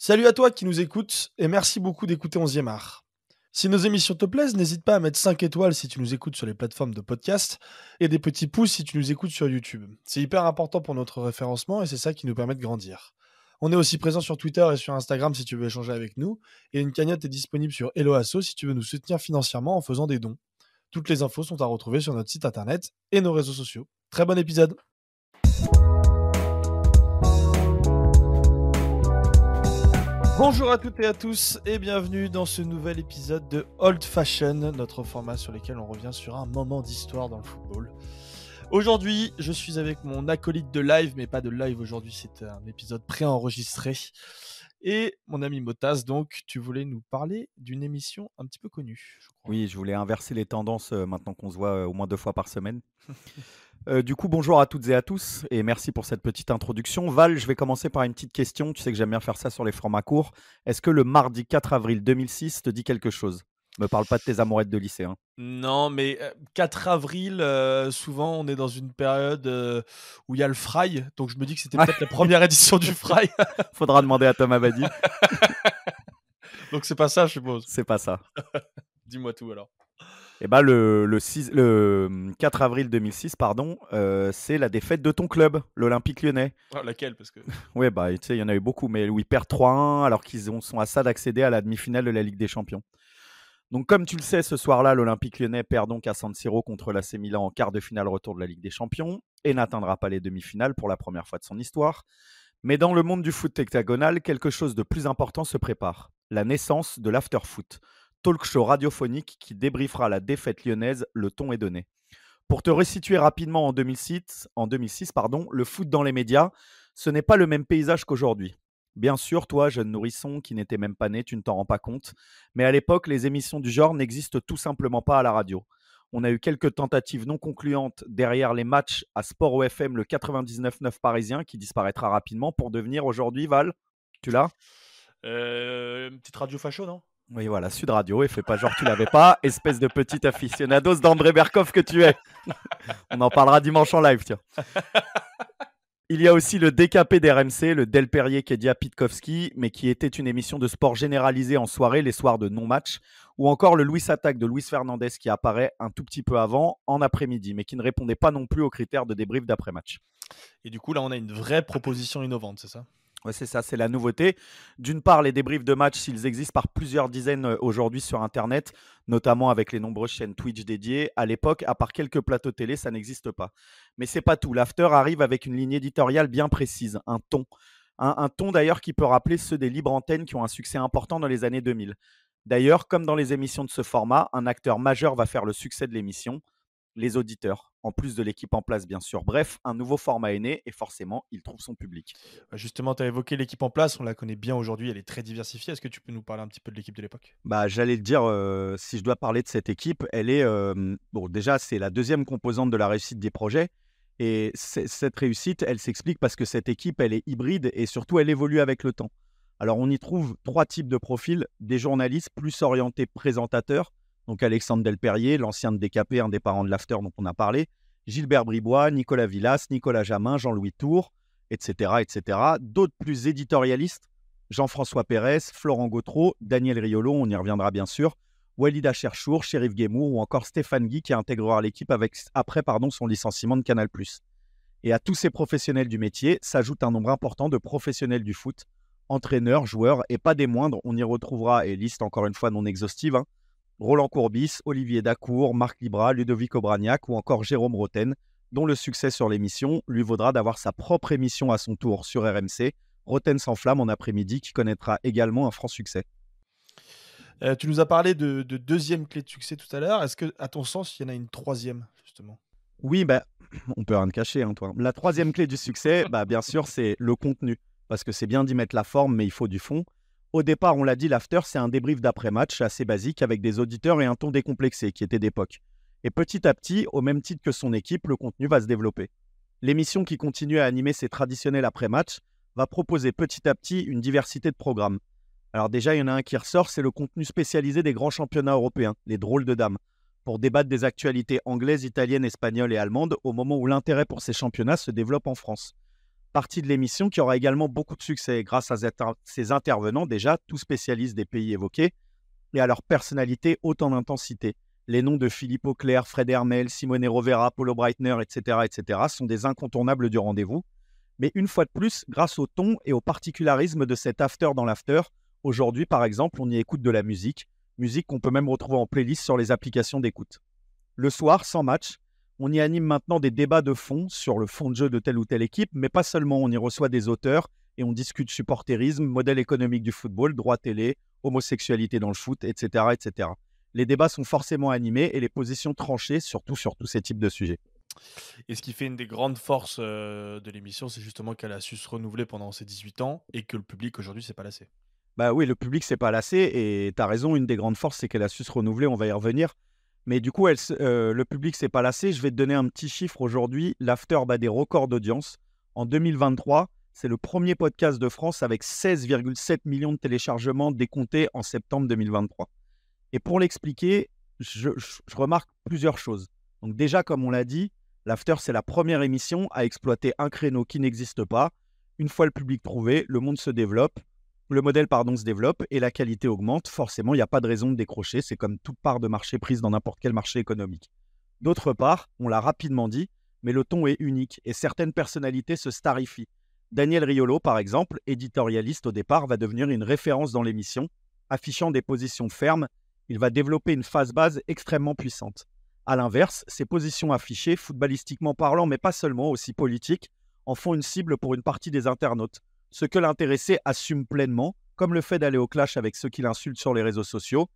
Salut à toi qui nous écoutes et merci beaucoup d'écouter 11e art. Si nos émissions te plaisent, n'hésite pas à mettre 5 étoiles si tu nous écoutes sur les plateformes de podcast et des petits pouces si tu nous écoutes sur YouTube. C'est hyper important pour notre référencement et c'est ça qui nous permet de grandir. On est aussi présent sur Twitter et sur Instagram si tu veux échanger avec nous et une cagnotte est disponible sur Helloasso si tu veux nous soutenir financièrement en faisant des dons. Toutes les infos sont à retrouver sur notre site internet et nos réseaux sociaux. Très bon épisode Bonjour à toutes et à tous et bienvenue dans ce nouvel épisode de Old Fashion, notre format sur lequel on revient sur un moment d'histoire dans le football. Aujourd'hui, je suis avec mon acolyte de live, mais pas de live aujourd'hui, c'est un épisode préenregistré. Et mon ami Motas, donc, tu voulais nous parler d'une émission un petit peu connue. Oui, je voulais inverser les tendances euh, maintenant qu'on se voit euh, au moins deux fois par semaine. Euh, du coup, bonjour à toutes et à tous et merci pour cette petite introduction. Val, je vais commencer par une petite question. Tu sais que j'aime bien faire ça sur les formats courts. Est-ce que le mardi 4 avril 2006 te dit quelque chose? Me parle pas de tes amourettes de lycée. Hein. Non, mais 4 avril, souvent on est dans une période où il y a le Fry, donc je me dis que c'était peut-être la première édition du Fry. Faudra demander à Thomas Abadi. donc c'est pas ça, je suppose. C'est pas ça. Dis-moi tout alors. Eh ben, le, le, 6, le 4 avril 2006, pardon, euh, c'est la défaite de ton club, l'Olympique lyonnais. Ah, laquelle? Parce que... Oui, bah, tu sais, il y en a eu beaucoup, mais où ils perdent 3-1 alors qu'ils sont à ça d'accéder à la demi-finale de la Ligue des Champions. Donc, comme tu le sais, ce soir-là, l'Olympique lyonnais perd donc à San Siro contre l'AC Milan en quart de finale retour de la Ligue des Champions et n'atteindra pas les demi-finales pour la première fois de son histoire. Mais dans le monde du foot hexagonal, quelque chose de plus important se prépare la naissance de l'after-foot talk show radiophonique qui débriefera la défaite lyonnaise, le ton est donné. Pour te resituer rapidement en 2006, en 2006 pardon, le foot dans les médias, ce n'est pas le même paysage qu'aujourd'hui. Bien sûr, toi, jeune nourrisson qui n'était même pas né, tu ne t'en rends pas compte, mais à l'époque, les émissions du genre n'existent tout simplement pas à la radio. On a eu quelques tentatives non concluantes derrière les matchs à Sport OFM, le 99.9 parisien, qui disparaîtra rapidement pour devenir aujourd'hui, Val, tu l'as? Euh, Petite radio facho, non? Oui, voilà, Sud Radio, et fais pas genre tu l'avais pas, espèce de petit aficionados d'André Berkoff que tu es. On en parlera dimanche en live, tiens. Il y a aussi le DKP d'RMC, le Del Perrier Kedia Pitkowski, mais qui était une émission de sport généralisée en soirée, les soirs de non-match, ou encore le Louis Attack de Luis Fernandez qui apparaît un tout petit peu avant, en après-midi, mais qui ne répondait pas non plus aux critères de débrief d'après-match. Et du coup, là, on a une vraie proposition innovante, c'est ça? C'est ça, c'est la nouveauté. D'une part, les débriefs de match, s'ils existent par plusieurs dizaines euh, aujourd'hui sur Internet, notamment avec les nombreuses chaînes Twitch dédiées. À l'époque, à part quelques plateaux télé, ça n'existe pas. Mais c'est pas tout. L'after arrive avec une ligne éditoriale bien précise, un ton. Un, un ton d'ailleurs qui peut rappeler ceux des libres antennes qui ont un succès important dans les années 2000. D'ailleurs, comme dans les émissions de ce format, un acteur majeur va faire le succès de l'émission les auditeurs, en plus de l'équipe en place, bien sûr. Bref, un nouveau format est né et forcément, il trouve son public. Bah, justement, tu as évoqué l'équipe en place, on la connaît bien aujourd'hui, elle est très diversifiée. Est-ce que tu peux nous parler un petit peu de l'équipe de l'époque? Bah, J'allais le dire, euh, si je dois parler de cette équipe, elle est, euh, bon, déjà, c'est la deuxième composante de la réussite des projets. Et cette réussite, elle s'explique parce que cette équipe, elle est hybride et surtout, elle évolue avec le temps. Alors, on y trouve trois types de profils des journalistes plus orientés présentateurs, donc Alexandre Delperrier, l'ancien de DKP, un des parents de l'After dont on a parlé, Gilbert Bribois, Nicolas Villas, Nicolas Jamin, Jean-Louis Tour, etc. etc. D'autres plus éditorialistes, Jean-François Pérez, Florent Gautreau, Daniel Riolo, on y reviendra bien sûr, Walida Cherchour, Shérif Guémour ou encore Stéphane Guy qui intégrera l'équipe après pardon, son licenciement de Canal+. Et à tous ces professionnels du métier s'ajoute un nombre important de professionnels du foot, entraîneurs, joueurs et pas des moindres, on y retrouvera, et liste encore une fois non exhaustive, hein, Roland Courbis, Olivier Dacour, Marc Libra, Ludovic Obraniak ou encore Jérôme Roten, dont le succès sur l'émission lui vaudra d'avoir sa propre émission à son tour sur RMC, Roten sans flamme en après-midi, qui connaîtra également un franc succès. Euh, tu nous as parlé de, deuxième clé de succès tout à l'heure. Est-ce que, à ton sens, il y en a une troisième, justement? Oui, bah, on peut rien cacher, hein, toi. La troisième clé du succès, bah, bien sûr, c'est le contenu. Parce que c'est bien d'y mettre la forme, mais il faut du fond. Au départ, on l'a dit, l'after, c'est un débrief d'après-match assez basique avec des auditeurs et un ton décomplexé qui était d'époque. Et petit à petit, au même titre que son équipe, le contenu va se développer. L'émission qui continue à animer ses traditionnels après-match va proposer petit à petit une diversité de programmes. Alors déjà, il y en a un qui ressort, c'est le contenu spécialisé des grands championnats européens, les drôles de dames, pour débattre des actualités anglaises, italiennes, espagnoles et allemandes au moment où l'intérêt pour ces championnats se développe en France. Partie de l'émission qui aura également beaucoup de succès grâce à ces intervenants déjà, tous spécialistes des pays évoqués, et à leur personnalité haute en intensité. Les noms de Philippe Auclair, Fred Hermel, Simone Rovera, Paulo Breitner, etc., etc., sont des incontournables du rendez-vous. Mais une fois de plus, grâce au ton et au particularisme de cet after dans l'after, aujourd'hui par exemple, on y écoute de la musique, musique qu'on peut même retrouver en playlist sur les applications d'écoute. Le soir, sans match, on y anime maintenant des débats de fond sur le fond de jeu de telle ou telle équipe, mais pas seulement, on y reçoit des auteurs et on discute supporterisme, modèle économique du football, droit télé, homosexualité dans le foot, etc., etc. Les débats sont forcément animés et les positions tranchées, surtout sur tous ces types de sujets. Et ce qui fait une des grandes forces euh, de l'émission, c'est justement qu'elle a su se renouveler pendant ses 18 ans et que le public aujourd'hui s'est pas lassé. Bah oui, le public s'est pas lassé et tu as raison, une des grandes forces, c'est qu'elle a su se renouveler, on va y revenir. Mais du coup, euh, le public s'est pas lassé. Je vais te donner un petit chiffre aujourd'hui. L'After bat des records d'audience. En 2023, c'est le premier podcast de France avec 16,7 millions de téléchargements décomptés en septembre 2023. Et pour l'expliquer, je, je, remarque plusieurs choses. Donc déjà, comme on l'a dit, l'After, c'est la première émission à exploiter un créneau qui n'existe pas. Une fois le public trouvé, le monde se développe, le modèle pardon, se développe et la qualité augmente. Forcément, il n'y a pas de raison de décrocher. C'est comme toute part de marché prise dans n'importe quel marché économique. D'autre part, on l'a rapidement dit, mais le ton est unique et certaines personnalités se starifient. Daniel Riolo, par exemple, éditorialiste au départ, va devenir une référence dans l'émission, affichant des positions fermes il va développer une phase base extrêmement puissante. A l'inverse, ses positions affichées, footballistiquement parlant, mais pas seulement, aussi politiques, en font une cible pour une partie des internautes. Ce que l'intéressé assume pleinement, comme le fait d'aller au clash avec ceux qui l'insultent sur les réseaux sociaux,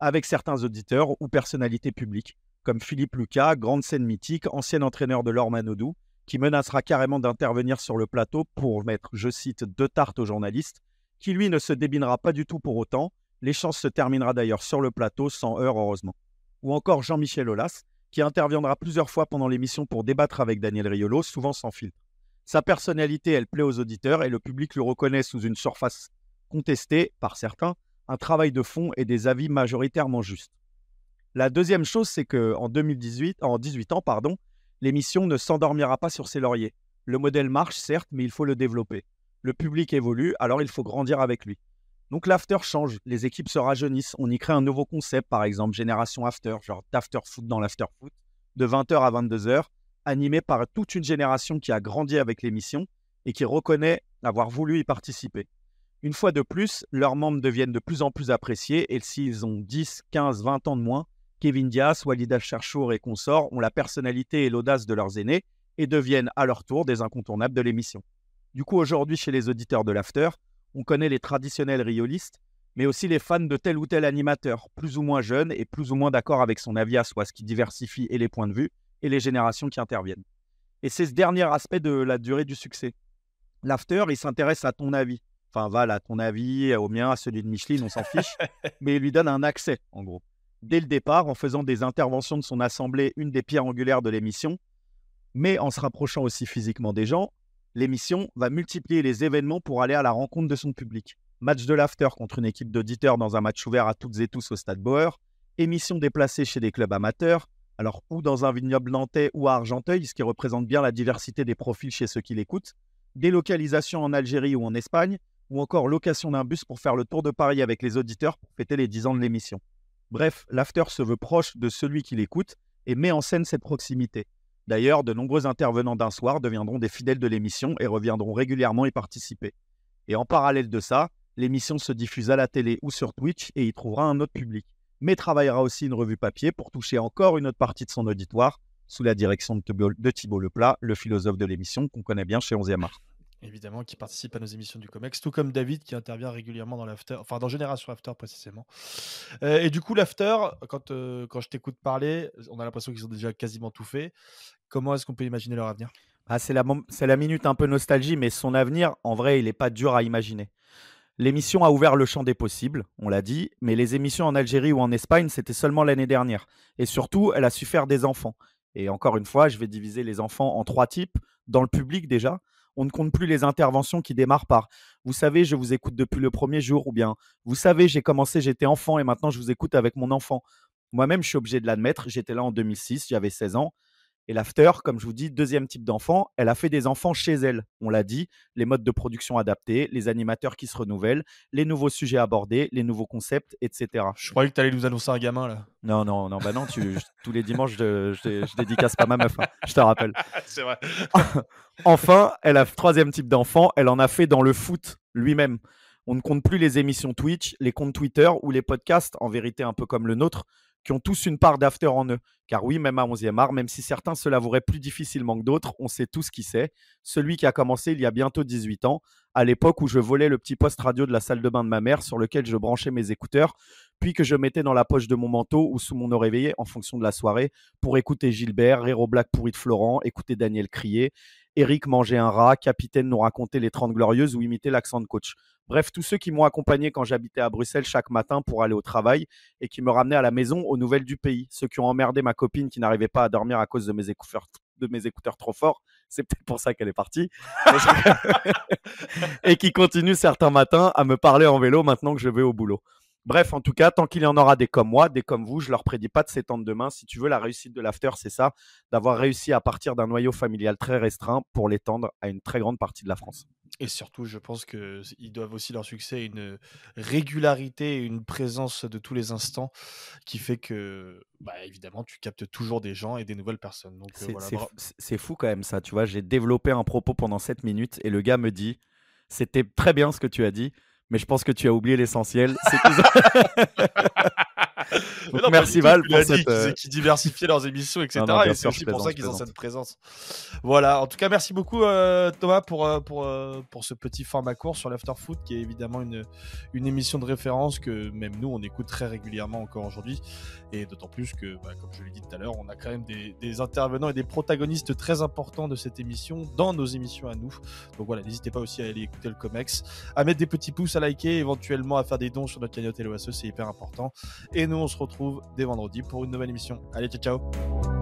avec certains auditeurs ou personnalités publiques, comme Philippe Lucas, grande scène mythique, ancien entraîneur de Laure Manodou, qui menacera carrément d'intervenir sur le plateau pour mettre, je cite, deux tartes aux journalistes, qui lui ne se débinera pas du tout pour autant, L'échange se terminera d'ailleurs sur le plateau, sans heurts heureusement. Ou encore Jean-Michel Aulas, qui interviendra plusieurs fois pendant l'émission pour débattre avec Daniel Riolo, souvent sans filtre. Sa personnalité, elle plaît aux auditeurs et le public le reconnaît sous une surface contestée par certains, un travail de fond et des avis majoritairement justes. La deuxième chose, c'est que en 2018, en 18 ans, pardon, l'émission ne s'endormira pas sur ses lauriers. Le modèle marche certes, mais il faut le développer. Le public évolue, alors il faut grandir avec lui. Donc l'after change, les équipes se rajeunissent, on y crée un nouveau concept, par exemple Génération After, genre d'after foot dans l'after foot, de 20h à 22h, animé par toute une génération qui a grandi avec l'émission et qui reconnaît avoir voulu y participer. Une fois de plus, leurs membres deviennent de plus en plus appréciés et s'ils ont 10, 15, 20 ans de moins, Kevin Diaz, Walid Cherchour et consorts ont la personnalité et l'audace de leurs aînés et deviennent à leur tour des incontournables de l'émission. Du coup, aujourd'hui, chez les auditeurs de l'After, on connaît les traditionnels riolistes, mais aussi les fans de tel ou tel animateur, plus ou moins jeunes et plus ou moins d'accord avec son avis à ce qui diversifie et les points de vue et les générations qui interviennent. Et c'est ce dernier aspect de la durée du succès. L'after, il s'intéresse à ton avis. Enfin, voilà, à ton avis, au mien, à celui de Micheline, on s'en fiche, mais il lui donne un accès, en gros. Dès le départ, en faisant des interventions de son assemblée, une des pierres angulaires de l'émission, mais en se rapprochant aussi physiquement des gens, l'émission va multiplier les événements pour aller à la rencontre de son public. Match de l'after contre une équipe d'auditeurs dans un match ouvert à toutes et tous au Stade Bauer, émission déplacée chez des clubs amateurs, alors ou dans un vignoble nantais ou à Argenteuil, ce qui représente bien la diversité des profils chez ceux qui l'écoutent, délocalisation en Algérie ou en Espagne, ou encore location d'un bus pour faire le tour de Paris avec les auditeurs pour fêter les 10 ans de l'émission. Bref, l'after se veut proche de celui qui l'écoute et met en scène cette proximité. D'ailleurs, de nombreux intervenants d'un soir deviendront des fidèles de l'émission et reviendront régulièrement y participer. Et en parallèle de ça, l'émission se diffuse à la télé ou sur Twitch et y trouvera un autre public. Mais travaillera aussi une revue papier pour toucher encore une autre partie de son auditoire, sous la direction de Thibault Leplat, le philosophe de l'émission qu'on connaît bien chez 11e Art évidemment, qui participe à nos émissions du COMEX, tout comme David qui intervient régulièrement dans l'after, enfin dans Génération After précisément. Euh, et du coup, l'after, quand, euh, quand je t'écoute parler, on a l'impression qu'ils ont déjà quasiment tout fait. Comment est-ce qu'on peut imaginer leur avenir? Ah, C'est la, la minute un peu nostalgie, mais son avenir, en vrai, il n'est pas dur à imaginer. L'émission a ouvert le champ des possibles, on l'a dit, mais les émissions en Algérie ou en Espagne, c'était seulement l'année dernière. Et surtout, elle a su faire des enfants. Et encore une fois, je vais diviser les enfants en trois types. Dans le public déjà, on ne compte plus les interventions qui démarrent par Vous savez, je vous écoute depuis le premier jour, ou bien Vous savez, j'ai commencé, j'étais enfant et maintenant je vous écoute avec mon enfant. Moi-même, je suis obligé de l'admettre, j'étais là en 2006, j'avais 16 ans. Et l'after, comme je vous dis, deuxième type d'enfant, elle a fait des enfants chez elle. On l'a dit, les modes de production adaptés, les animateurs qui se renouvellent, les nouveaux sujets abordés, les nouveaux concepts, etc. Je croyais que tu allais nous annoncer un gamin là. Non, non, non, bah non, tu, tous les dimanches, je, je, dédicace pas ma meuf, hein, je te rappelle. C'est vrai. enfin, elle a troisième type d'enfant, elle en a fait dans le foot lui-même. On ne compte plus les émissions Twitch, les comptes Twitter ou les podcasts, en vérité un peu comme le nôtre, qui ont tous une part d'after en eux. Car oui, même à 11e art, même si certains se l'avoueraient plus difficilement que d'autres, on sait tous qui c'est. Celui qui a commencé il y a bientôt 18 ans, à l'époque où je volais le petit poste radio de la salle de bain de ma mère sur lequel je branchais mes écouteurs, puis que je mettais dans la poche de mon manteau ou sous mon oreiller en fonction de la soirée pour écouter Gilbert, rire black pourri de Florent, écouter Daniel crier, Eric manger un rat, Capitaine nous raconter les 30 glorieuses ou imiter l'accent de coach. Bref, tous ceux qui m'ont accompagné quand j'habitais à Bruxelles chaque matin pour aller au travail et qui me ramenaient à la maison aux nouvelles du pays. Ceux qui ont emmerdé ma copine qui n'arrivait pas à dormir à cause de mes écouteurs, de mes écouteurs trop forts. C'est peut-être pour ça qu'elle est partie. et qui continuent certains matins à me parler en vélo maintenant que je vais au boulot. Bref, en tout cas, tant qu'il y en aura des comme moi, des comme vous, je leur prédis pas de s'étendre demain. Si tu veux, la réussite de l'after, c'est ça, d'avoir réussi à partir d'un noyau familial très restreint pour l'étendre à une très grande partie de la France. Et surtout, je pense qu'ils doivent aussi leur succès à une régularité et une présence de tous les instants qui fait que, bah, évidemment, tu captes toujours des gens et des nouvelles personnes. Euh, c'est fou quand même ça, tu vois. J'ai développé un propos pendant 7 minutes et le gars me dit, c'était très bien ce que tu as dit, mais je pense que tu as oublié l'essentiel. merci Val pour cette. Euh, qui diversifiaient leurs émissions, etc. et c'est aussi pour ça qu'ils ont cette présence. Voilà. En tout cas, merci beaucoup euh, Thomas pour euh, pour pour ce petit format court sur l'after foot, qui est évidemment une une émission de référence que même nous on écoute très régulièrement encore aujourd'hui, et d'autant plus que, bah, comme je l'ai dit tout à l'heure, on a quand même des, des intervenants et des protagonistes très importants de cette émission dans nos émissions à nous. Donc voilà, n'hésitez pas aussi à aller écouter le Comex, à mettre des petits pouces, à liker, éventuellement à faire des dons sur notre cagnotte LOSE, c'est hyper important. Et on se retrouve dès vendredi pour une nouvelle émission. Allez, ciao ciao